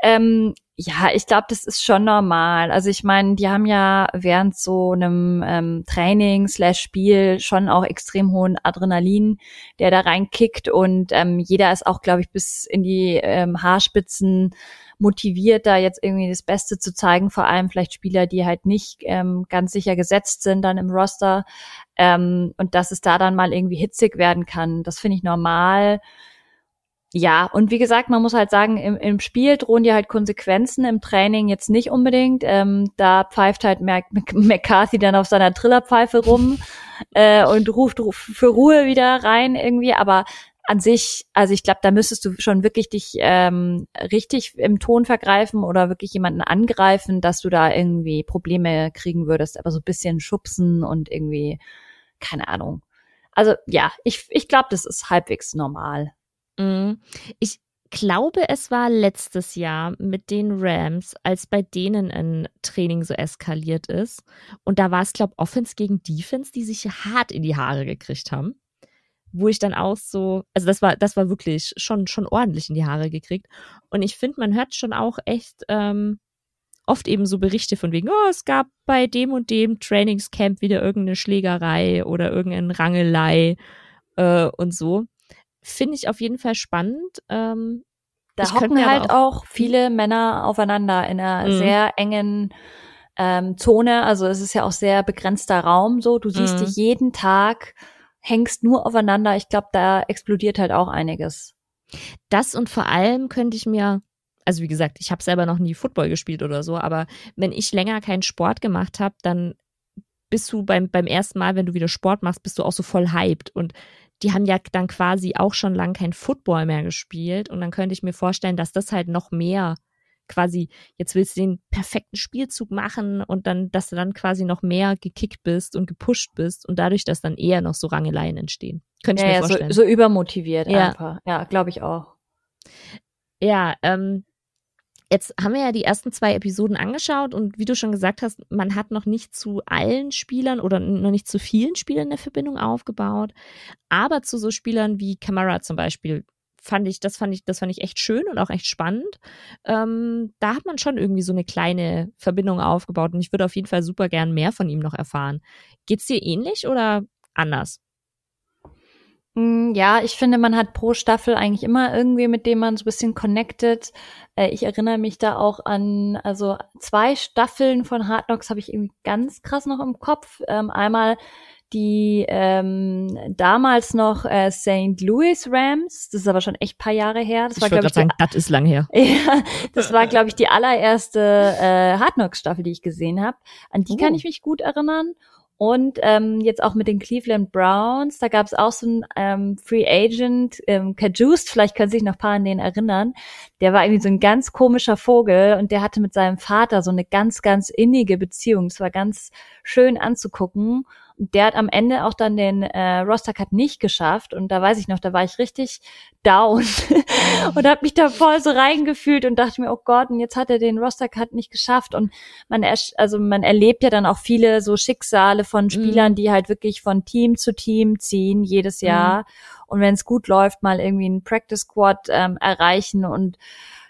Ähm, ja, ich glaube, das ist schon normal. Also ich meine, die haben ja während so einem ähm, Training slash Spiel schon auch extrem hohen Adrenalin, der da reinkickt und ähm, jeder ist auch, glaube ich, bis in die ähm, Haarspitzen motiviert, da jetzt irgendwie das Beste zu zeigen, vor allem vielleicht Spieler, die halt nicht ähm, ganz sicher gesetzt sind dann im Roster. Ähm, und dass es da dann mal irgendwie hitzig werden kann, das finde ich normal. Ja, und wie gesagt, man muss halt sagen, im, im Spiel drohen dir halt Konsequenzen, im Training jetzt nicht unbedingt. Ähm, da pfeift halt Mac McCarthy dann auf seiner Trillerpfeife rum äh, und ruft für Ruhe wieder rein irgendwie. Aber an sich, also ich glaube, da müsstest du schon wirklich dich ähm, richtig im Ton vergreifen oder wirklich jemanden angreifen, dass du da irgendwie Probleme kriegen würdest, aber so ein bisschen schubsen und irgendwie, keine Ahnung. Also ja, ich, ich glaube, das ist halbwegs normal. Mhm. Ich glaube, es war letztes Jahr mit den Rams, als bei denen ein Training so eskaliert ist. Und da war es, glaube ich, Offense gegen Defense, die sich hart in die Haare gekriegt haben wo ich dann auch so, also das war, das war wirklich schon, schon ordentlich in die Haare gekriegt. Und ich finde, man hört schon auch echt ähm, oft eben so Berichte von wegen, oh, es gab bei dem und dem Trainingscamp wieder irgendeine Schlägerei oder irgendeine Rangelei äh, und so. Finde ich auf jeden Fall spannend. Ähm, da hocken halt auch, auch, viele Männer aufeinander in einer mhm. sehr engen ähm, Zone. Also es ist ja auch sehr begrenzter Raum so. Du siehst mhm. dich jeden Tag hängst nur aufeinander. Ich glaube, da explodiert halt auch einiges. Das und vor allem könnte ich mir, also wie gesagt, ich habe selber noch nie Football gespielt oder so, aber wenn ich länger keinen Sport gemacht habe, dann bist du beim, beim ersten Mal, wenn du wieder Sport machst, bist du auch so voll hyped. Und die haben ja dann quasi auch schon lang kein Football mehr gespielt. Und dann könnte ich mir vorstellen, dass das halt noch mehr quasi, jetzt willst du den perfekten Spielzug machen und dann, dass du dann quasi noch mehr gekickt bist und gepusht bist und dadurch, dass dann eher noch so Rangeleien entstehen. Könnte ich ja, mir vorstellen. So, so übermotiviert ja. einfach. Ja, glaube ich auch. Ja, ähm, Jetzt haben wir ja die ersten zwei Episoden angeschaut und wie du schon gesagt hast, man hat noch nicht zu allen Spielern oder noch nicht zu vielen Spielern eine Verbindung aufgebaut. Aber zu so Spielern wie Camara zum Beispiel fand ich, das fand ich, das fand ich echt schön und auch echt spannend. Ähm, da hat man schon irgendwie so eine kleine Verbindung aufgebaut und ich würde auf jeden Fall super gern mehr von ihm noch erfahren. Geht's dir ähnlich oder anders? Mm, ja, ich finde, man hat pro Staffel eigentlich immer irgendwie, mit dem man so ein bisschen connected. Äh, ich erinnere mich da auch an, also zwei Staffeln von Hard Knocks habe ich irgendwie ganz krass noch im Kopf. Ähm, einmal die ähm, damals noch äh, St. Louis Rams, das ist aber schon echt paar Jahre her. Das ich war, glaube ich, sagen, das ist lang her. ja, das war, glaube ich, die allererste äh, Hard Knocks Staffel, die ich gesehen habe. An die oh. kann ich mich gut erinnern. Und ähm, jetzt auch mit den Cleveland Browns, da gab es auch so einen ähm, Free Agent, ähm, Kajust, vielleicht können sich noch paar an den erinnern. Der war irgendwie so ein ganz komischer Vogel und der hatte mit seinem Vater so eine ganz, ganz innige Beziehung. Es war ganz schön anzugucken. Der hat am Ende auch dann den äh, Roster Cut nicht geschafft und da weiß ich noch, da war ich richtig down und habe mich da voll so reingefühlt und dachte mir, oh Gott, und jetzt hat er den Roster Cut nicht geschafft und man also man erlebt ja dann auch viele so Schicksale von mhm. Spielern, mhm. die halt wirklich von Team zu Team ziehen jedes Jahr mhm. und wenn es gut läuft, mal irgendwie einen Practice Squad ähm, erreichen und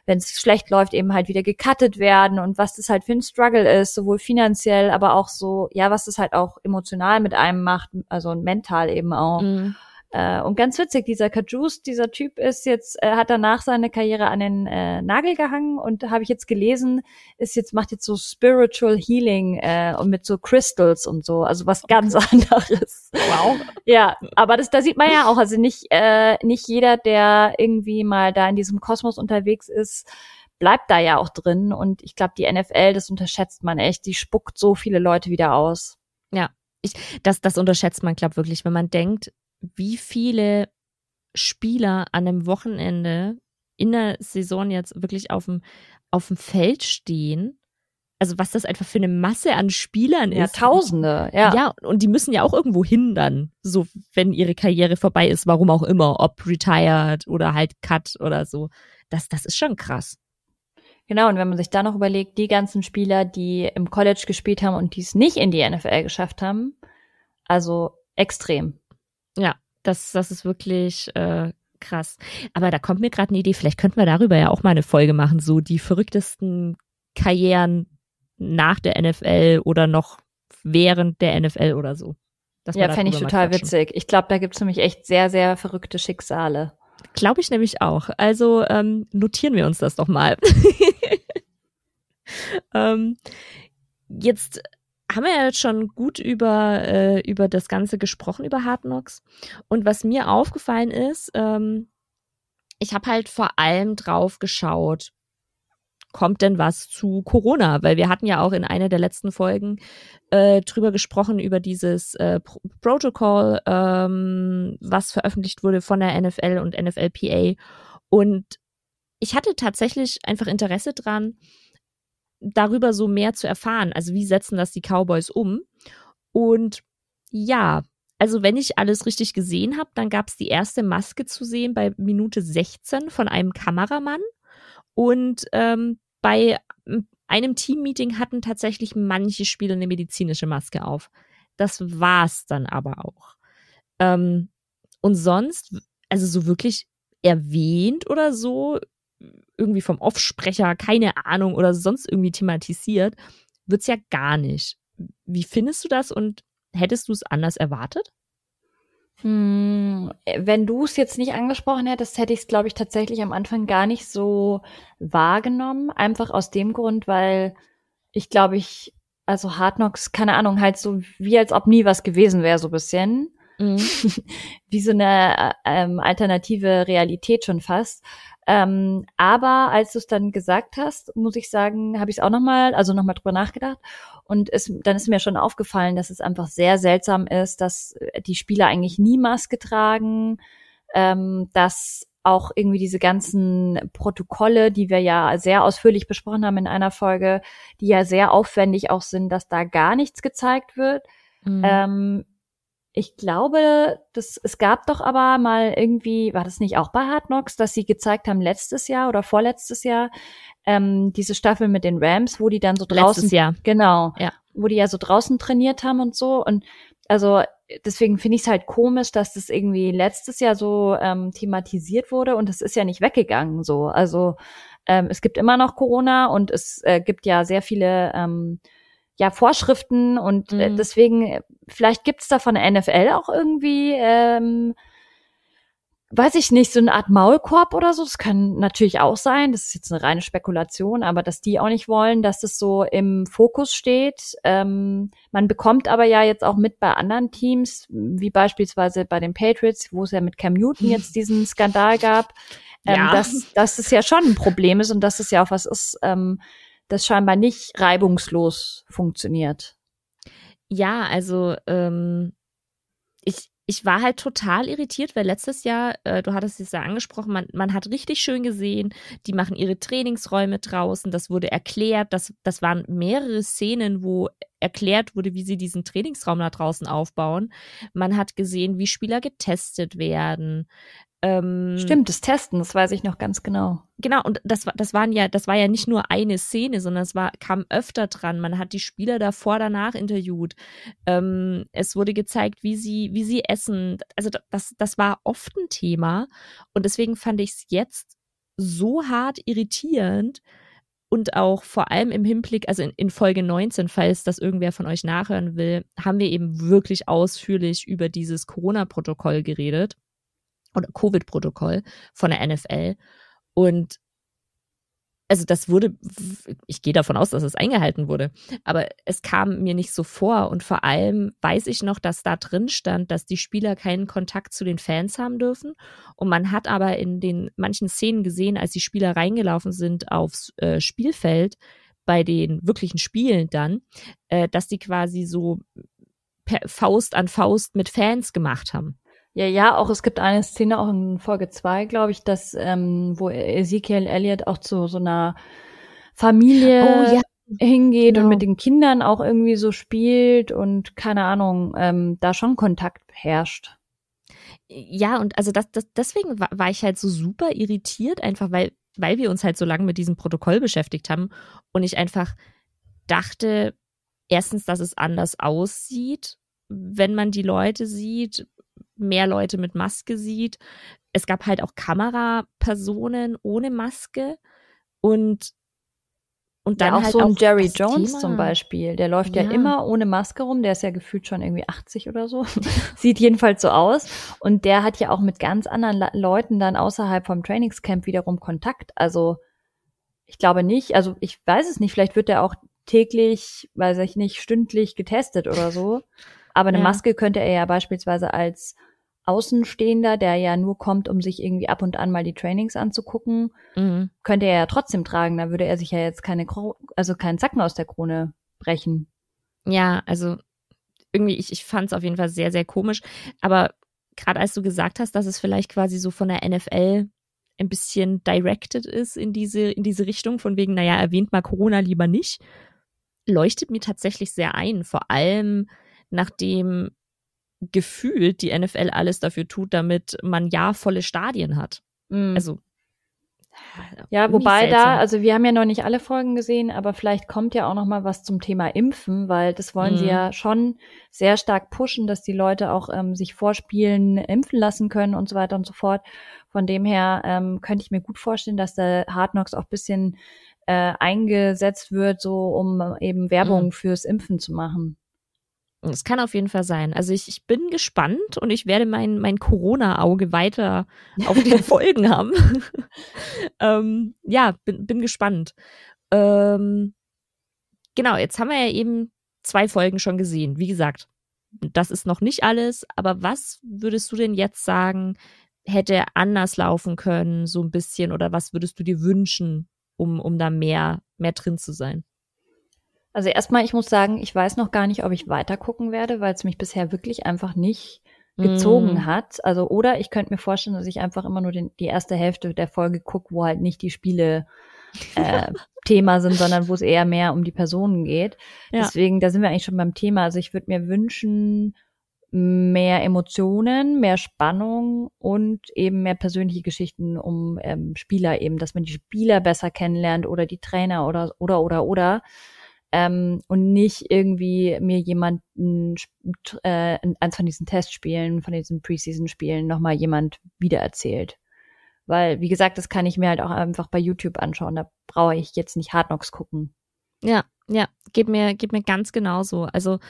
wenn es schlecht läuft, eben halt wieder gecuttet werden und was das halt für ein Struggle ist, sowohl finanziell, aber auch so, ja, was das halt auch emotional mit einem macht, also mental eben auch. Mhm. Äh, und ganz witzig, dieser Kajus, dieser Typ ist jetzt, äh, hat danach seine Karriere an den äh, Nagel gehangen und habe ich jetzt gelesen, ist jetzt, macht jetzt so Spiritual Healing äh, und mit so Crystals und so, also was ganz anderes. Wow. Ja, aber das, da sieht man ja auch, also nicht, äh, nicht jeder, der irgendwie mal da in diesem Kosmos unterwegs ist, bleibt da ja auch drin. Und ich glaube, die NFL, das unterschätzt man echt, die spuckt so viele Leute wieder aus. Ja, ich, das, das unterschätzt man, glaube wirklich, wenn man denkt, wie viele Spieler an einem Wochenende in der Saison jetzt wirklich auf dem, auf dem Feld stehen. Also was das einfach für eine Masse an Spielern ja, ist. Tausende, ja. Ja, und die müssen ja auch irgendwo hindern, so wenn ihre Karriere vorbei ist, warum auch immer, ob retired oder halt cut oder so. Das, das ist schon krass. Genau, und wenn man sich da noch überlegt, die ganzen Spieler, die im College gespielt haben und die es nicht in die NFL geschafft haben, also extrem. Ja, das, das ist wirklich äh, krass. Aber da kommt mir gerade eine Idee, vielleicht könnten wir darüber ja auch mal eine Folge machen, so die verrücktesten Karrieren nach der NFL oder noch während der NFL oder so. ja, fände ich total witzig. Ich glaube, da gibt's nämlich echt sehr, sehr verrückte Schicksale. Glaube ich nämlich auch. Also ähm, notieren wir uns das doch mal. ähm, jetzt haben wir ja jetzt schon gut über, äh, über das Ganze gesprochen, über Hard Knocks. Und was mir aufgefallen ist, ähm, ich habe halt vor allem drauf geschaut, kommt denn was zu Corona? Weil wir hatten ja auch in einer der letzten Folgen äh, drüber gesprochen, über dieses äh, Pro Protocol, ähm, was veröffentlicht wurde von der NFL und NFLPA. Und ich hatte tatsächlich einfach Interesse dran, darüber so mehr zu erfahren. Also wie setzen das die Cowboys um? Und ja, also wenn ich alles richtig gesehen habe, dann gab es die erste Maske zu sehen bei Minute 16 von einem Kameramann. Und ähm, bei einem Teammeeting hatten tatsächlich manche Spieler eine medizinische Maske auf. Das war's dann aber auch. Ähm, und sonst, also so wirklich erwähnt oder so, irgendwie vom Offsprecher, keine Ahnung, oder sonst irgendwie thematisiert, wird's ja gar nicht. Wie findest du das und hättest du es anders erwartet? Hm, wenn du es jetzt nicht angesprochen hättest, hätte ich es, glaube ich, tatsächlich am Anfang gar nicht so wahrgenommen. Einfach aus dem Grund, weil ich glaube, ich, also Hard Knocks, keine Ahnung, halt so wie als ob nie was gewesen wäre, so ein bisschen. Mhm. wie so eine ähm, alternative Realität schon fast. Ähm, aber als du es dann gesagt hast, muss ich sagen, habe ich es auch nochmal, also nochmal drüber nachgedacht. Und es, dann ist mir schon aufgefallen, dass es einfach sehr seltsam ist, dass äh, die Spieler eigentlich nie Maske tragen, ähm, dass auch irgendwie diese ganzen Protokolle, die wir ja sehr ausführlich besprochen haben in einer Folge, die ja sehr aufwendig auch sind, dass da gar nichts gezeigt wird. Mhm. Ähm, ich glaube, das, es gab doch aber mal irgendwie, war das nicht auch bei Hard Knocks, dass sie gezeigt haben letztes Jahr oder vorletztes Jahr, ähm, diese Staffel mit den Rams, wo die dann so draußen, letztes Jahr. genau, ja. wo die ja so draußen trainiert haben und so und also deswegen finde ich es halt komisch, dass das irgendwie letztes Jahr so ähm, thematisiert wurde und es ist ja nicht weggegangen so. Also ähm, es gibt immer noch Corona und es äh, gibt ja sehr viele ähm, ja Vorschriften und äh, mhm. deswegen äh, vielleicht gibt's da von der NFL auch irgendwie ähm, weiß ich nicht, so eine Art Maulkorb oder so. Das kann natürlich auch sein. Das ist jetzt eine reine Spekulation, aber dass die auch nicht wollen, dass das so im Fokus steht. Ähm, man bekommt aber ja jetzt auch mit bei anderen Teams, wie beispielsweise bei den Patriots, wo es ja mit Cam Newton jetzt diesen Skandal gab, ähm, ja. dass, dass es ja schon ein Problem ist und dass es ja auch was ist, ähm, das scheinbar nicht reibungslos funktioniert. Ja, also ähm, ich, ich war halt total irritiert, weil letztes Jahr, äh, du hattest es ja angesprochen, man, man hat richtig schön gesehen, die machen ihre Trainingsräume draußen, das wurde erklärt, das, das waren mehrere Szenen, wo erklärt wurde, wie sie diesen Trainingsraum da draußen aufbauen. Man hat gesehen, wie Spieler getestet werden. Ähm, Stimmt, das Testen, das weiß ich noch ganz genau. Genau, und das, das waren ja, das war ja nicht nur eine Szene, sondern es war, kam öfter dran. Man hat die Spieler davor, danach interviewt. Ähm, es wurde gezeigt, wie sie, wie sie essen. Also das, das war oft ein Thema. Und deswegen fand ich es jetzt so hart irritierend, und auch vor allem im Hinblick, also in, in, Folge 19, falls das irgendwer von euch nachhören will, haben wir eben wirklich ausführlich über dieses Corona-Protokoll geredet oder Covid-Protokoll von der NFL. Und also das wurde, ich gehe davon aus, dass es eingehalten wurde, aber es kam mir nicht so vor. Und vor allem weiß ich noch, dass da drin stand, dass die Spieler keinen Kontakt zu den Fans haben dürfen. Und man hat aber in den manchen Szenen gesehen, als die Spieler reingelaufen sind aufs äh, Spielfeld bei den wirklichen Spielen dann, äh, dass die quasi so Faust an Faust mit Fans gemacht haben. Ja, ja, auch es gibt eine Szene auch in Folge zwei, glaube ich, dass ähm, wo Ezekiel Elliott auch zu so einer Familie oh, ja. hingeht genau. und mit den Kindern auch irgendwie so spielt und keine Ahnung, ähm, da schon Kontakt herrscht. Ja, und also das, das deswegen war, war ich halt so super irritiert, einfach weil, weil wir uns halt so lange mit diesem Protokoll beschäftigt haben und ich einfach dachte, erstens, dass es anders aussieht, wenn man die Leute sieht, mehr Leute mit Maske sieht. Es gab halt auch Kamerapersonen ohne Maske und und dann ja, auch halt so ein Jerry Jones Thema. zum Beispiel, der läuft ja. ja. immer ohne Maske rum, der ist ja gefühlt schon irgendwie 80 oder so, sieht jedenfalls so aus und der hat ja auch mit ganz anderen Le Leuten dann außerhalb vom Trainingscamp wiederum Kontakt, also ich glaube nicht, also ich weiß es nicht, vielleicht wird er auch täglich, weiß ich nicht, stündlich getestet oder so, aber eine ja. Maske könnte er ja beispielsweise als Außenstehender, der ja nur kommt, um sich irgendwie ab und an mal die Trainings anzugucken, mhm. könnte er ja trotzdem tragen. Da würde er sich ja jetzt keine, also keinen Zacken aus der Krone brechen. Ja, also irgendwie, ich, ich fand es auf jeden Fall sehr, sehr komisch. Aber gerade als du gesagt hast, dass es vielleicht quasi so von der NFL ein bisschen directed ist in diese, in diese Richtung, von wegen, naja, erwähnt mal Corona lieber nicht, leuchtet mir tatsächlich sehr ein. Vor allem, nachdem gefühlt die NFL alles dafür tut, damit man ja volle Stadien hat. Mhm. Also ja, wobei da, also wir haben ja noch nicht alle Folgen gesehen, aber vielleicht kommt ja auch noch mal was zum Thema Impfen, weil das wollen mhm. sie ja schon sehr stark pushen, dass die Leute auch ähm, sich vorspielen, impfen lassen können und so weiter und so fort. Von dem her ähm, könnte ich mir gut vorstellen, dass der Hard Knocks auch bisschen äh, eingesetzt wird, so um eben Werbung mhm. fürs Impfen zu machen. Es kann auf jeden Fall sein. Also ich, ich bin gespannt und ich werde mein, mein Corona-Auge weiter auf den Folgen haben. ähm, ja, bin, bin gespannt. Ähm, genau, jetzt haben wir ja eben zwei Folgen schon gesehen. Wie gesagt, das ist noch nicht alles, aber was würdest du denn jetzt sagen, hätte anders laufen können, so ein bisschen, oder was würdest du dir wünschen, um, um da mehr, mehr drin zu sein? Also erstmal, ich muss sagen, ich weiß noch gar nicht, ob ich weiter gucken werde, weil es mich bisher wirklich einfach nicht gezogen mm. hat. Also oder ich könnte mir vorstellen, dass ich einfach immer nur den, die erste Hälfte der Folge gucke, wo halt nicht die Spiele äh, Thema sind, sondern wo es eher mehr um die Personen geht. Ja. Deswegen, da sind wir eigentlich schon beim Thema. Also ich würde mir wünschen, mehr Emotionen, mehr Spannung und eben mehr persönliche Geschichten um ähm, Spieler eben, dass man die Spieler besser kennenlernt oder die Trainer oder oder oder oder ähm, und nicht irgendwie mir jemanden äh, eins von diesen Testspielen, von diesen Preseason-Spielen nochmal jemand wiedererzählt. Weil, wie gesagt, das kann ich mir halt auch einfach bei YouTube anschauen. Da brauche ich jetzt nicht Hard Knocks gucken. Ja, ja, geht mir, geht mir ganz genauso. Also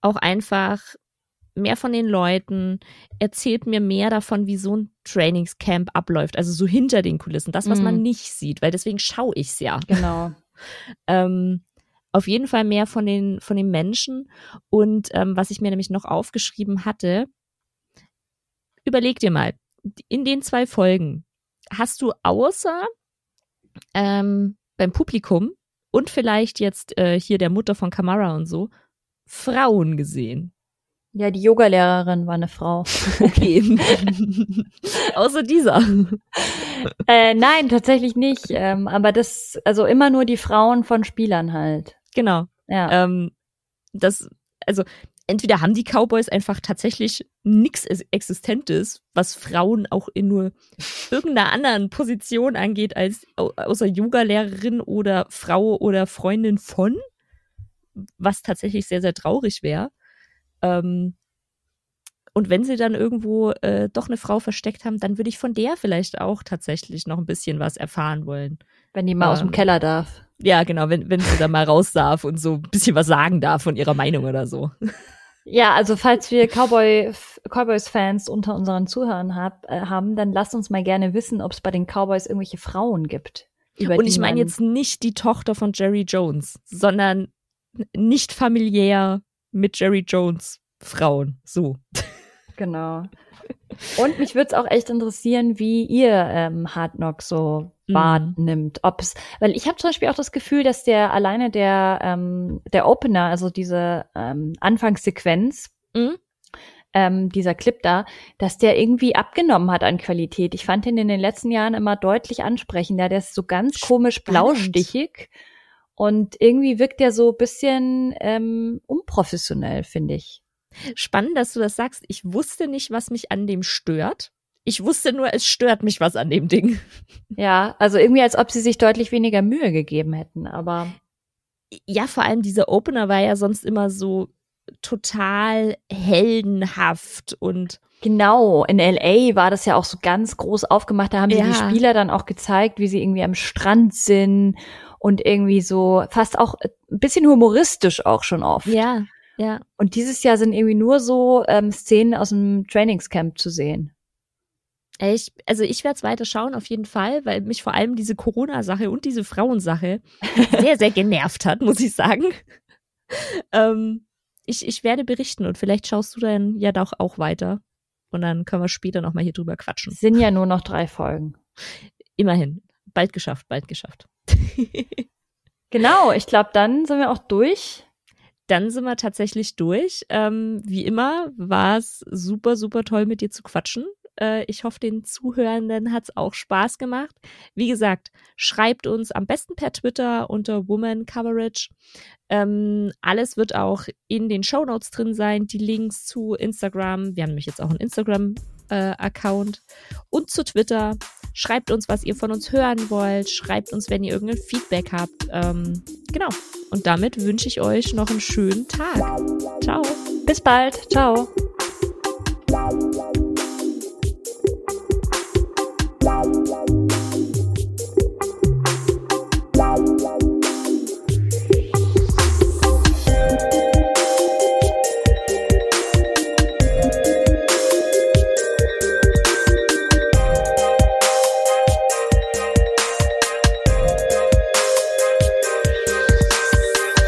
auch einfach mehr von den Leuten, erzählt mir mehr davon, wie so ein Trainingscamp abläuft. Also so hinter den Kulissen, das, was mm. man nicht sieht, weil deswegen schaue ich es ja. Genau. ähm, auf jeden Fall mehr von den, von den Menschen. Und ähm, was ich mir nämlich noch aufgeschrieben hatte, überleg dir mal, in den zwei Folgen hast du außer ähm, beim Publikum und vielleicht jetzt äh, hier der Mutter von Kamara und so, Frauen gesehen. Ja, die Yogalehrerin war eine Frau. Okay. Außer dieser. Äh, nein, tatsächlich nicht. Ähm, aber das, also immer nur die Frauen von Spielern halt. Genau. Ja. Ähm, das, also entweder haben die Cowboys einfach tatsächlich nichts Existentes, was Frauen auch in nur irgendeiner anderen Position angeht als außer Yoga-Lehrerin oder Frau oder Freundin von, was tatsächlich sehr, sehr traurig wäre. Ähm, und wenn sie dann irgendwo äh, doch eine Frau versteckt haben, dann würde ich von der vielleicht auch tatsächlich noch ein bisschen was erfahren wollen. Wenn die mal ähm, aus dem ähm, Keller darf. Ja, genau, wenn, wenn sie da mal raus darf und so ein bisschen was sagen darf von ihrer Meinung oder so. Ja, also falls wir Cowboy, Cowboys-Fans unter unseren Zuhörern hab, äh, haben, dann lasst uns mal gerne wissen, ob es bei den Cowboys irgendwelche Frauen gibt. und ich meine jetzt nicht die Tochter von Jerry Jones, sondern nicht familiär mit Jerry Jones Frauen. So. Genau. Und mich würde es auch echt interessieren, wie ihr ähm, Hard Knock so. Wahrnimmt. Ob es, weil ich habe zum Beispiel auch das Gefühl, dass der alleine der ähm, der Opener, also diese ähm, Anfangssequenz, mhm. ähm, dieser Clip da, dass der irgendwie abgenommen hat an Qualität. Ich fand ihn in den letzten Jahren immer deutlich ansprechender. Der ist so ganz komisch blaustichig und irgendwie wirkt der so bisschen ähm, unprofessionell, finde ich. Spannend, dass du das sagst. Ich wusste nicht, was mich an dem stört. Ich wusste nur, es stört mich was an dem Ding. Ja, also irgendwie, als ob sie sich deutlich weniger Mühe gegeben hätten, aber. Ja, vor allem dieser Opener war ja sonst immer so total heldenhaft und. Genau, in LA war das ja auch so ganz groß aufgemacht. Da haben ja. sie die Spieler dann auch gezeigt, wie sie irgendwie am Strand sind und irgendwie so fast auch ein bisschen humoristisch auch schon oft. Ja, ja. Und dieses Jahr sind irgendwie nur so ähm, Szenen aus dem Trainingscamp zu sehen. Ich, also ich werde es weiter schauen, auf jeden Fall, weil mich vor allem diese Corona-Sache und diese Frauensache sehr, sehr genervt hat, muss ich sagen. ähm, ich, ich werde berichten und vielleicht schaust du dann ja doch auch weiter. Und dann können wir später nochmal hier drüber quatschen. Es sind ja nur noch drei Folgen. Immerhin. Bald geschafft, bald geschafft. genau, ich glaube, dann sind wir auch durch dann sind wir tatsächlich durch. Ähm, wie immer war es super, super toll, mit dir zu quatschen. Äh, ich hoffe, den Zuhörenden hat es auch Spaß gemacht. Wie gesagt, schreibt uns am besten per Twitter unter Woman Coverage. Ähm, alles wird auch in den Show Notes drin sein, die Links zu Instagram. Wir haben nämlich jetzt auch einen Instagram-Account äh, und zu Twitter. Schreibt uns, was ihr von uns hören wollt. Schreibt uns, wenn ihr irgendein Feedback habt. Ähm, genau. Und damit wünsche ich euch noch einen schönen Tag. Ciao. Bis bald. Ciao.